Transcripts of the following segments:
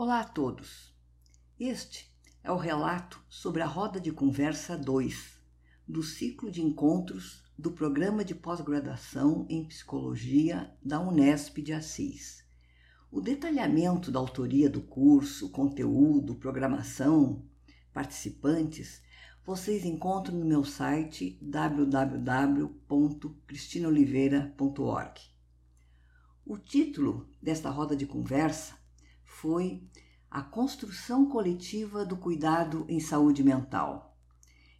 Olá a todos. Este é o relato sobre a roda de conversa 2 do ciclo de encontros do Programa de Pós-Graduação em Psicologia da Unesp de Assis. O detalhamento da autoria do curso, conteúdo, programação, participantes, vocês encontram no meu site www.cristinoliveira.org. O título desta roda de conversa foi A Construção Coletiva do Cuidado em Saúde Mental.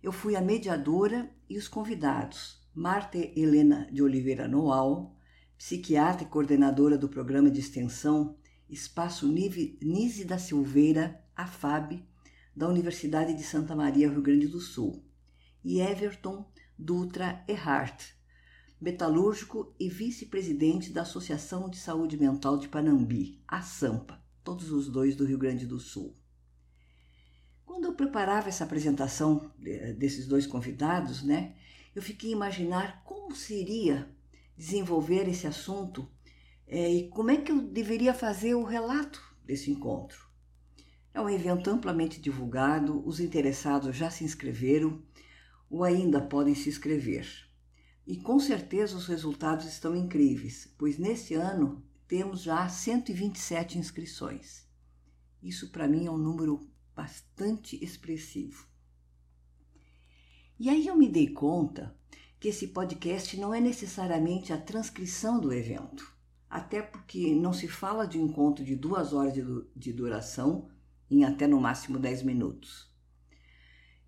Eu fui a mediadora e os convidados, Marta Helena de Oliveira Noal, psiquiatra e coordenadora do programa de extensão Espaço Nise da Silveira, AFAB, da Universidade de Santa Maria, Rio Grande do Sul, e Everton Dutra Erhardt, metalúrgico e vice-presidente da Associação de Saúde Mental de Panambi, a SAMPA, todos os dois do Rio Grande do Sul. Quando eu preparava essa apresentação desses dois convidados, né, eu fiquei a imaginar como seria desenvolver esse assunto é, e como é que eu deveria fazer o relato desse encontro. É um evento amplamente divulgado, os interessados já se inscreveram ou ainda podem se inscrever. E com certeza os resultados estão incríveis, pois neste ano temos já 127 inscrições. Isso para mim é um número bastante expressivo. E aí eu me dei conta que esse podcast não é necessariamente a transcrição do evento, até porque não se fala de um encontro de duas horas de duração em até no máximo 10 minutos.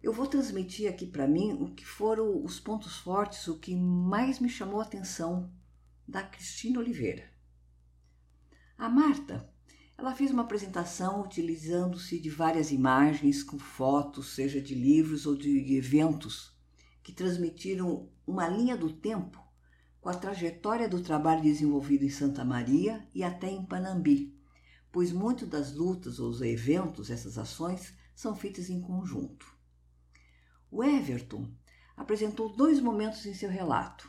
Eu vou transmitir aqui para mim o que foram os pontos fortes, o que mais me chamou a atenção da Cristina Oliveira. A Marta, ela fez uma apresentação utilizando-se de várias imagens com fotos, seja de livros ou de eventos, que transmitiram uma linha do tempo com a trajetória do trabalho desenvolvido em Santa Maria e até em Panambi, pois muito das lutas ou os eventos, essas ações, são feitas em conjunto. O Everton apresentou dois momentos em seu relato.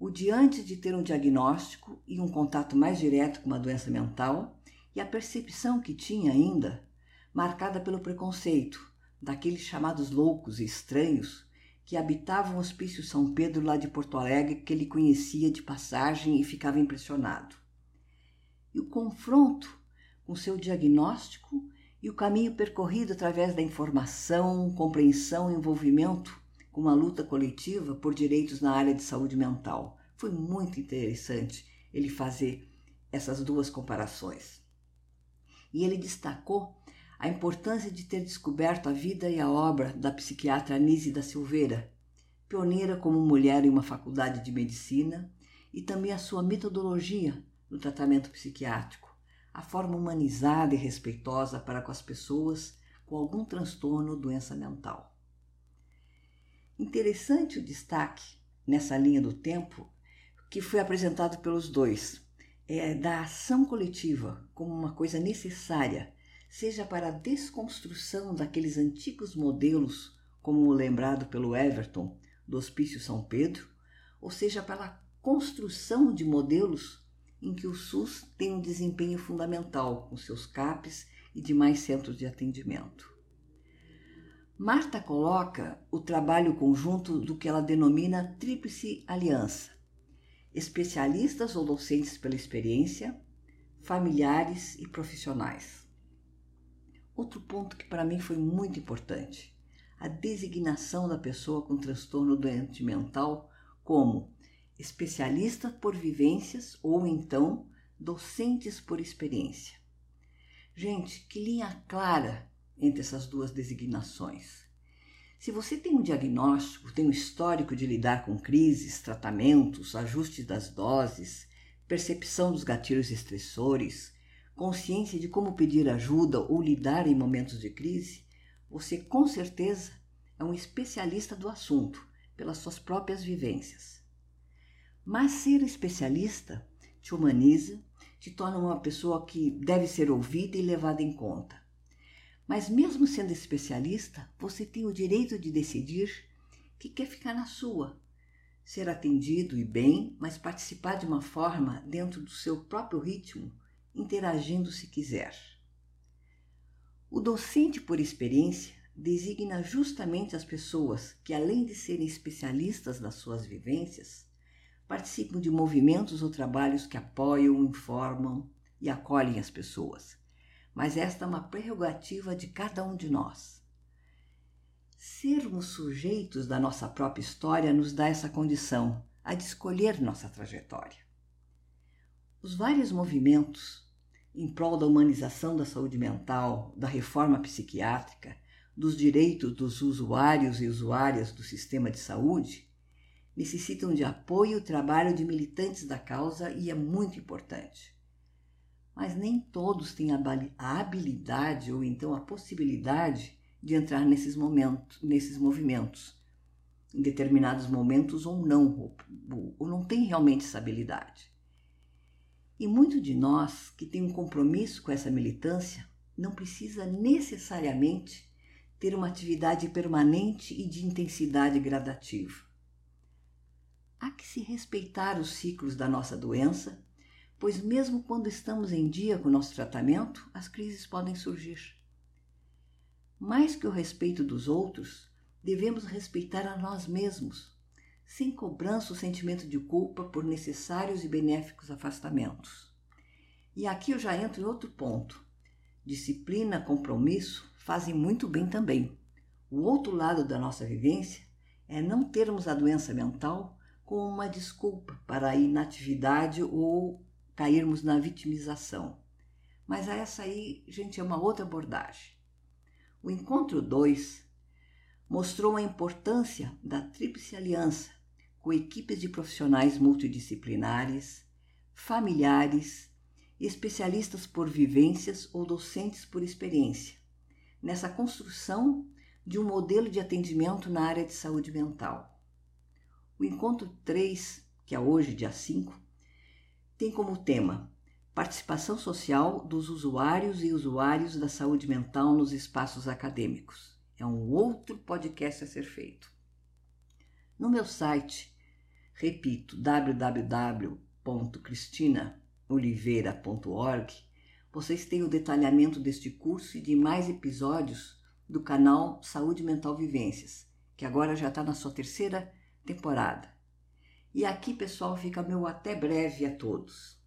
O de antes de ter um diagnóstico e um contato mais direto com uma doença mental, e a percepção que tinha ainda, marcada pelo preconceito daqueles chamados loucos e estranhos que habitavam o Hospício São Pedro lá de Porto Alegre, que ele conhecia de passagem e ficava impressionado. E o confronto com seu diagnóstico e o caminho percorrido através da informação, compreensão e envolvimento com uma luta coletiva por direitos na área de saúde mental. Foi muito interessante ele fazer essas duas comparações. E ele destacou a importância de ter descoberto a vida e a obra da psiquiatra Anise da Silveira, pioneira como mulher em uma faculdade de medicina, e também a sua metodologia no tratamento psiquiátrico a forma humanizada e respeitosa para com as pessoas com algum transtorno ou doença mental. Interessante o destaque nessa linha do tempo que foi apresentado pelos dois, é da ação coletiva como uma coisa necessária, seja para a desconstrução daqueles antigos modelos, como o lembrado pelo Everton do Hospício São Pedro, ou seja pela construção de modelos em que o SUS tem um desempenho fundamental com seus CAPs e demais centros de atendimento. Marta coloca o trabalho conjunto do que ela denomina Tríplice Aliança: especialistas ou docentes pela experiência, familiares e profissionais. Outro ponto que para mim foi muito importante: a designação da pessoa com transtorno doente mental como especialista por vivências ou então docentes por experiência. Gente, que linha clara entre essas duas designações. Se você tem um diagnóstico, tem um histórico de lidar com crises, tratamentos, ajuste das doses, percepção dos gatilhos estressores, consciência de como pedir ajuda ou lidar em momentos de crise, você com certeza é um especialista do assunto pelas suas próprias vivências. Mas ser especialista te humaniza, te torna uma pessoa que deve ser ouvida e levada em conta. Mas mesmo sendo especialista, você tem o direito de decidir que quer ficar na sua, ser atendido e bem, mas participar de uma forma dentro do seu próprio ritmo, interagindo se quiser. O docente por experiência designa justamente as pessoas que, além de serem especialistas das suas vivências, participam de movimentos ou trabalhos que apoiam, informam e acolhem as pessoas. Mas esta é uma prerrogativa de cada um de nós. Sermos sujeitos da nossa própria história nos dá essa condição, a de escolher nossa trajetória. Os vários movimentos em prol da humanização da saúde mental, da reforma psiquiátrica, dos direitos dos usuários e usuárias do sistema de saúde, necessitam de apoio e trabalho de militantes da causa e é muito importante. Mas nem todos têm a habilidade ou então a possibilidade de entrar nesses momentos, nesses movimentos, em determinados momentos ou não, ou, ou não tem realmente essa habilidade. E muito de nós que tem um compromisso com essa militância não precisa necessariamente ter uma atividade permanente e de intensidade gradativa. Há que se respeitar os ciclos da nossa doença, pois, mesmo quando estamos em dia com o nosso tratamento, as crises podem surgir. Mais que o respeito dos outros, devemos respeitar a nós mesmos, sem cobrança o sentimento de culpa por necessários e benéficos afastamentos. E aqui eu já entro em outro ponto. Disciplina, compromisso fazem muito bem também. O outro lado da nossa vivência é não termos a doença mental como uma desculpa para a inatividade ou cairmos na vitimização. Mas essa aí, gente, é uma outra abordagem. O encontro 2 mostrou a importância da Tríplice Aliança com equipes de profissionais multidisciplinares, familiares, especialistas por vivências ou docentes por experiência, nessa construção de um modelo de atendimento na área de saúde mental. O encontro 3, que é hoje, dia 5, tem como tema Participação Social dos Usuários e Usuários da Saúde Mental nos Espaços Acadêmicos. É um outro podcast a ser feito. No meu site, repito, www.cristinaoliveira.org, vocês têm o detalhamento deste curso e de mais episódios do canal Saúde Mental Vivências, que agora já está na sua terceira temporada. E aqui, pessoal, fica meu até breve a todos.